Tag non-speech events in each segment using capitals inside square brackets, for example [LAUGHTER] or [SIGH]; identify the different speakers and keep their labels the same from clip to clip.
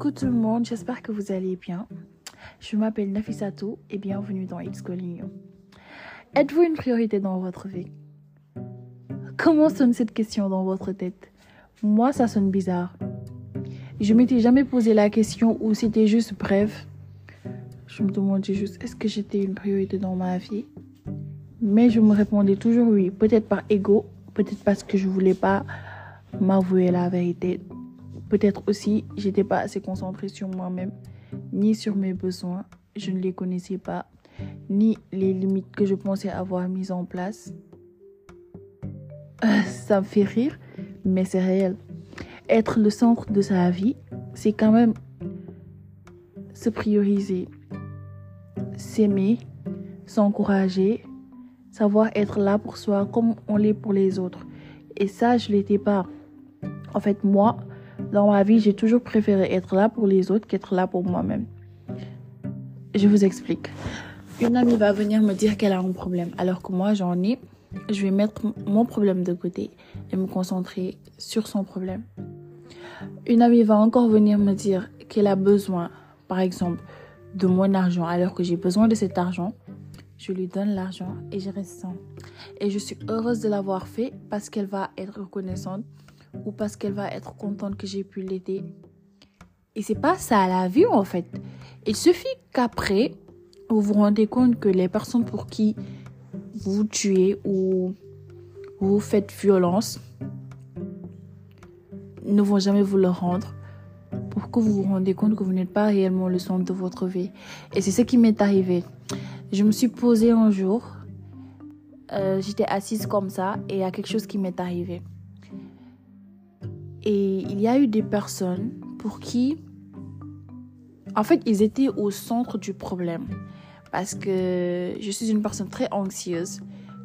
Speaker 1: Coucou tout le monde, j'espère que vous allez bien. Je m'appelle Nafisato et bienvenue dans It's Calling. Êtes-vous une priorité dans votre vie? Comment sonne cette question dans votre tête? Moi, ça sonne bizarre. Je m'étais jamais posé la question ou c'était juste bref. Je me demandais juste est-ce que j'étais une priorité dans ma vie? Mais je me répondais toujours oui, peut-être par ego, peut-être parce que je voulais pas m'avouer la vérité Peut-être aussi, j'étais pas assez concentrée sur moi-même, ni sur mes besoins. Je ne les connaissais pas, ni les limites que je pensais avoir mises en place. Euh, ça me fait rire, mais c'est réel. Être le centre de sa vie, c'est quand même se prioriser, s'aimer, s'encourager, savoir être là pour soi comme on l'est pour les autres. Et ça, je l'étais pas. En fait, moi, dans ma vie, j'ai toujours préféré être là pour les autres qu'être là pour moi-même. Je vous explique. Une amie va venir me dire qu'elle a un problème, alors que moi j'en ai. Je vais mettre mon problème de côté et me concentrer sur son problème. Une amie va encore venir me dire qu'elle a besoin, par exemple, de mon argent, alors que j'ai besoin de cet argent. Je lui donne l'argent et je reste sans. Et je suis heureuse de l'avoir fait parce qu'elle va être reconnaissante ou parce qu'elle va être contente que j'ai pu l'aider. Et c'est pas ça la vie en fait. Il suffit qu'après, vous vous rendez compte que les personnes pour qui vous tuez ou vous faites violence ne vont jamais vous le rendre pour que vous vous rendez compte que vous n'êtes pas réellement le centre de votre vie. Et c'est ce qui m'est arrivé. Je me suis posée un jour, euh, j'étais assise comme ça et il y a quelque chose qui m'est arrivé. Et il y a eu des personnes pour qui, en fait, ils étaient au centre du problème. Parce que je suis une personne très anxieuse.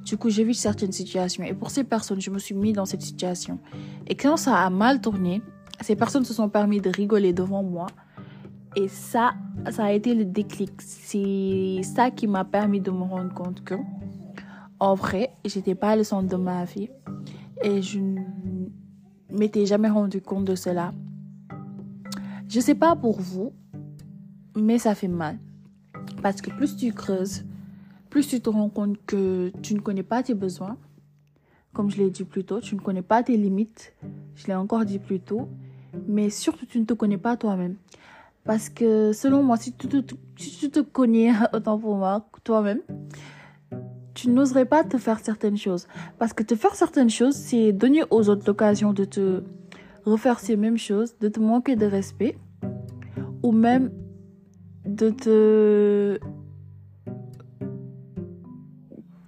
Speaker 1: Du coup, j'ai vu certaines situations. Et pour ces personnes, je me suis mis dans cette situation. Et quand ça a mal tourné, ces personnes se sont permis de rigoler devant moi. Et ça, ça a été le déclic. C'est ça qui m'a permis de me rendre compte que, en vrai, j'étais pas le centre de ma vie. Et je m'étais jamais rendu compte de cela. Je sais pas pour vous, mais ça fait mal. Parce que plus tu creuses, plus tu te rends compte que tu ne connais pas tes besoins. Comme je l'ai dit plus tôt, tu ne connais pas tes limites. Je l'ai encore dit plus tôt. Mais surtout, tu ne te connais pas toi-même. Parce que selon moi, si tu te, connais [LAUGHS] autant pour moi, toi-même, tu n'oserais pas te faire certaines choses. Parce que te faire certaines choses, c'est donner aux autres l'occasion de te refaire ces mêmes choses, de te manquer de respect, ou même de te,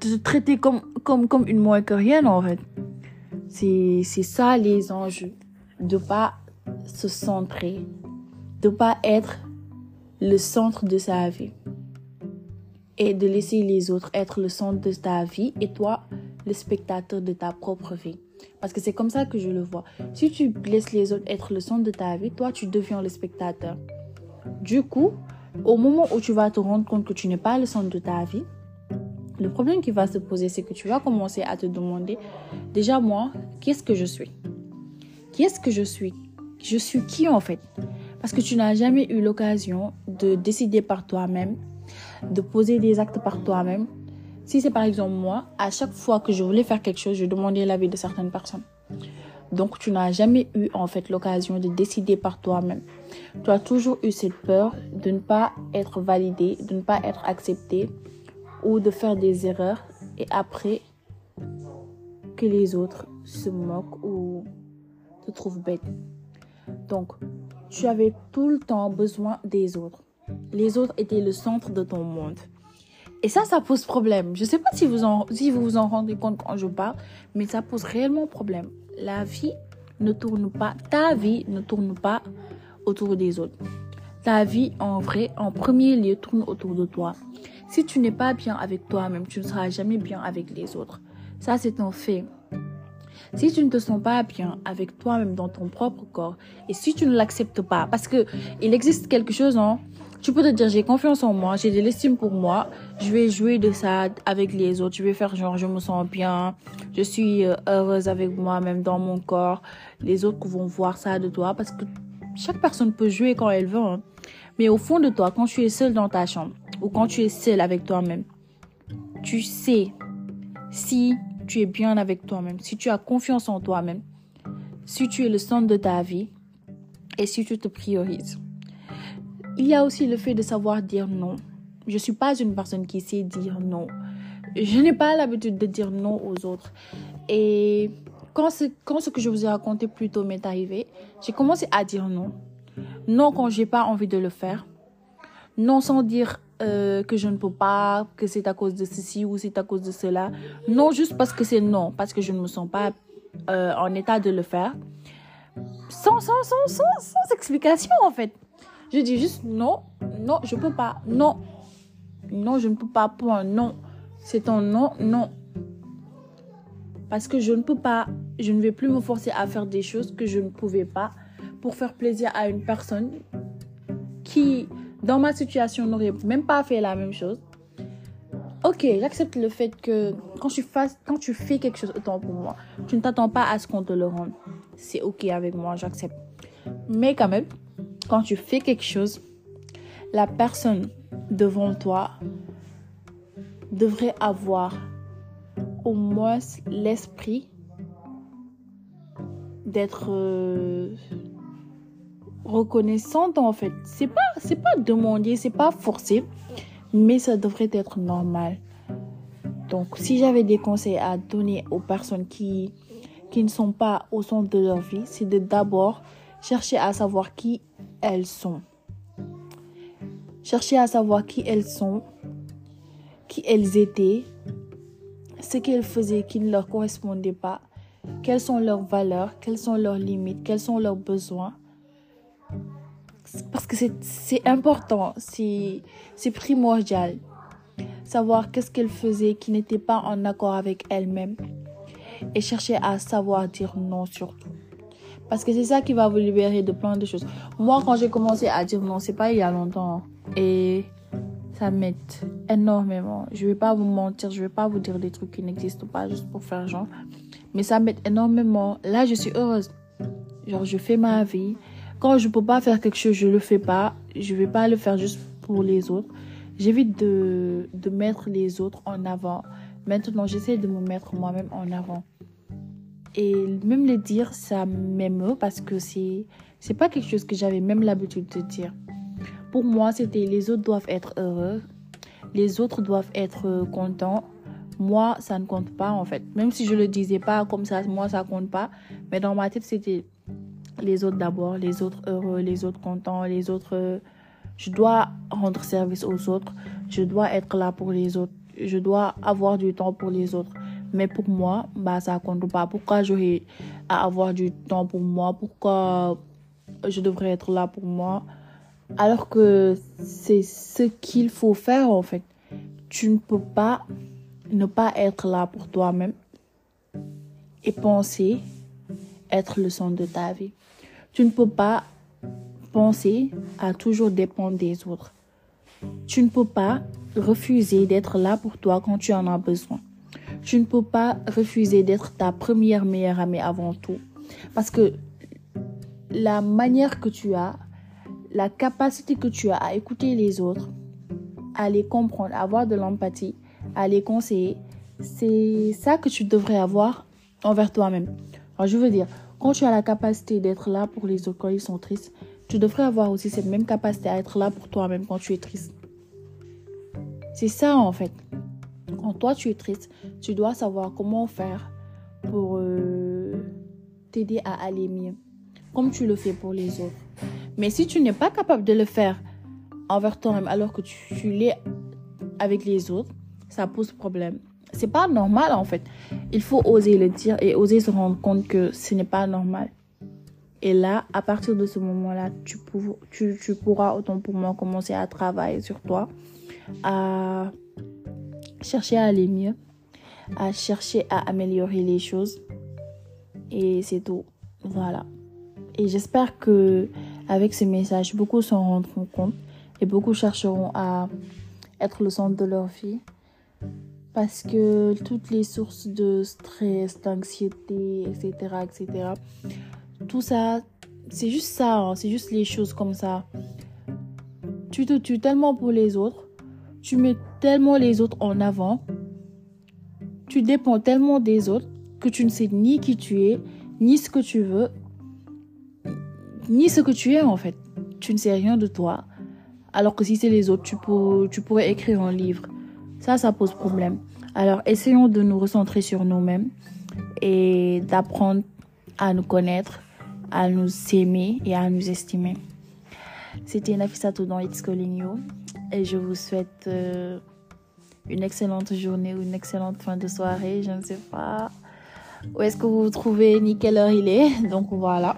Speaker 1: de te traiter comme, comme, comme une moins que rien, en fait. C'est, ça les enjeux. De pas se centrer, de pas être le centre de sa vie et de laisser les autres être le centre de ta vie et toi le spectateur de ta propre vie. Parce que c'est comme ça que je le vois. Si tu laisses les autres être le centre de ta vie, toi tu deviens le spectateur. Du coup, au moment où tu vas te rendre compte que tu n'es pas le centre de ta vie, le problème qui va se poser, c'est que tu vas commencer à te demander, déjà moi, qu'est-ce que je suis? Qu'est-ce que je suis? Je suis qui en fait? Parce que tu n'as jamais eu l'occasion de décider par toi-même de poser des actes par toi-même. Si c'est par exemple moi, à chaque fois que je voulais faire quelque chose, je demandais l'avis de certaines personnes. Donc tu n'as jamais eu en fait l'occasion de décider par toi-même. Tu as toujours eu cette peur de ne pas être validé, de ne pas être accepté ou de faire des erreurs et après que les autres se moquent ou te trouvent bête. Donc tu avais tout le temps besoin des autres. Les autres étaient le centre de ton monde. Et ça, ça pose problème. Je ne sais pas si vous, en, si vous vous en rendez compte quand je parle, mais ça pose réellement problème. La vie ne tourne pas, ta vie ne tourne pas autour des autres. Ta vie, en vrai, en premier lieu, tourne autour de toi. Si tu n'es pas bien avec toi-même, tu ne seras jamais bien avec les autres. Ça, c'est un fait. Si tu ne te sens pas bien avec toi-même dans ton propre corps, et si tu ne l'acceptes pas, parce que il existe quelque chose, hein, tu peux te dire j'ai confiance en moi, j'ai de l'estime pour moi, je vais jouer de ça avec les autres, je vais faire genre je me sens bien, je suis euh, heureuse avec moi même dans mon corps. Les autres vont voir ça de toi parce que chaque personne peut jouer quand elle veut. Hein. Mais au fond de toi, quand tu es seul dans ta chambre ou quand tu es seul avec toi-même, tu sais si tu es bien avec toi-même, si tu as confiance en toi-même, si tu es le centre de ta vie et si tu te priorises. Il y a aussi le fait de savoir dire non. Je ne suis pas une personne qui sait dire non. Je n'ai pas l'habitude de dire non aux autres. Et quand, quand ce que je vous ai raconté plus tôt m'est arrivé, j'ai commencé à dire non. Non quand j'ai pas envie de le faire. Non sans dire euh, que je ne peux pas, que c'est à cause de ceci ou c'est à cause de cela. Non juste parce que c'est non, parce que je ne me sens pas euh, en état de le faire. Sans, sans, sans, sans, sans explication en fait. Je dis juste non, non, je peux pas, non, non, je ne peux pas, point, non. C'est un non, non. Parce que je ne peux pas, je ne vais plus me forcer à faire des choses que je ne pouvais pas pour faire plaisir à une personne qui, dans ma situation, n'aurait même pas fait la même chose. Ok, j'accepte le fait que quand tu, fasses, quand tu fais quelque chose autant pour moi, tu ne t'attends pas à ce qu'on te le rende. C'est ok avec moi, j'accepte. Mais quand même, quand tu fais quelque chose, la personne devant toi devrait avoir au moins l'esprit d'être euh, reconnaissante en fait. C'est pas c'est pas demander, c'est pas forcé, mais ça devrait être normal. Donc si j'avais des conseils à donner aux personnes qui qui ne sont pas au centre de leur vie, c'est de d'abord chercher à savoir qui elles sont. Chercher à savoir qui elles sont, qui elles étaient, ce qu'elles faisaient qui ne leur correspondait pas, quelles sont leurs valeurs, quelles sont leurs limites, quels sont leurs besoins. Parce que c'est important, c'est primordial. Savoir qu'est-ce qu'elles faisaient qui n'était pas en accord avec elles-mêmes. Et chercher à savoir dire non surtout. Parce que c'est ça qui va vous libérer de plein de choses. Moi, quand j'ai commencé à dire non, c'est pas il y a longtemps. Et ça m'aide énormément. Je vais pas vous mentir, je vais pas vous dire des trucs qui n'existent pas juste pour faire genre. Mais ça m'aide énormément. Là, je suis heureuse. Genre, je fais ma vie. Quand je peux pas faire quelque chose, je le fais pas. Je vais pas le faire juste pour les autres. J'évite de, de mettre les autres en avant. Maintenant, j'essaie de me mettre moi-même en avant. Et même le dire, ça m'émeut parce que c'est, c'est pas quelque chose que j'avais même l'habitude de dire. Pour moi, c'était les autres doivent être heureux, les autres doivent être euh, contents. Moi, ça ne compte pas en fait. Même si je le disais pas comme ça, moi ça compte pas. Mais dans ma tête, c'était les autres d'abord, les autres heureux, les autres contents, les autres. Euh, je dois rendre service aux autres. Je dois être là pour les autres. Je dois avoir du temps pour les autres. Mais pour moi, bah, ça compte pas. Pourquoi j'aurais à avoir du temps pour moi? Pourquoi je devrais être là pour moi? Alors que c'est ce qu'il faut faire en fait. Tu ne peux pas ne pas être là pour toi-même et penser être le centre de ta vie. Tu ne peux pas penser à toujours dépendre des autres. Tu ne peux pas refuser d'être là pour toi quand tu en as besoin tu ne peux pas refuser d'être ta première meilleure amie avant tout. Parce que la manière que tu as, la capacité que tu as à écouter les autres, à les comprendre, à avoir de l'empathie, à les conseiller, c'est ça que tu devrais avoir envers toi-même. je veux dire, quand tu as la capacité d'être là pour les autres quand ils sont tristes, tu devrais avoir aussi cette même capacité à être là pour toi-même quand tu es triste. C'est ça en fait. Quand toi tu es triste, tu dois savoir comment faire pour euh, t'aider à aller mieux, comme tu le fais pour les autres. Mais si tu n'es pas capable de le faire envers toi-même alors que tu, l'es avec les autres, ça pose problème. C'est pas normal en fait. Il faut oser le dire et oser se rendre compte que ce n'est pas normal. Et là, à partir de ce moment-là, tu, tu, pourras autant pour moi commencer à travailler sur toi, à chercher à aller mieux, à chercher à améliorer les choses. Et c'est tout. Voilà. Et j'espère que avec ce message, beaucoup s'en rendront compte et beaucoup chercheront à être le centre de leur vie. Parce que toutes les sources de stress, d'anxiété, etc., etc., tout ça, c'est juste ça, hein, c'est juste les choses comme ça. Tu te tues tellement pour les autres, tu mets tellement les autres en avant, tu dépends tellement des autres que tu ne sais ni qui tu es, ni ce que tu veux, ni ce que tu es en fait. Tu ne sais rien de toi. Alors que si c'est les autres, tu, tu pourrais écrire un livre. Ça, ça pose problème. Alors, essayons de nous recentrer sur nous-mêmes et d'apprendre à nous connaître, à nous aimer et à nous estimer. C'était Nafissato dans It's Calling et je vous souhaite euh, une excellente journée ou une excellente fin de soirée. Je ne sais pas où est-ce que vous vous trouvez? Ni quelle heure il est. Donc voilà.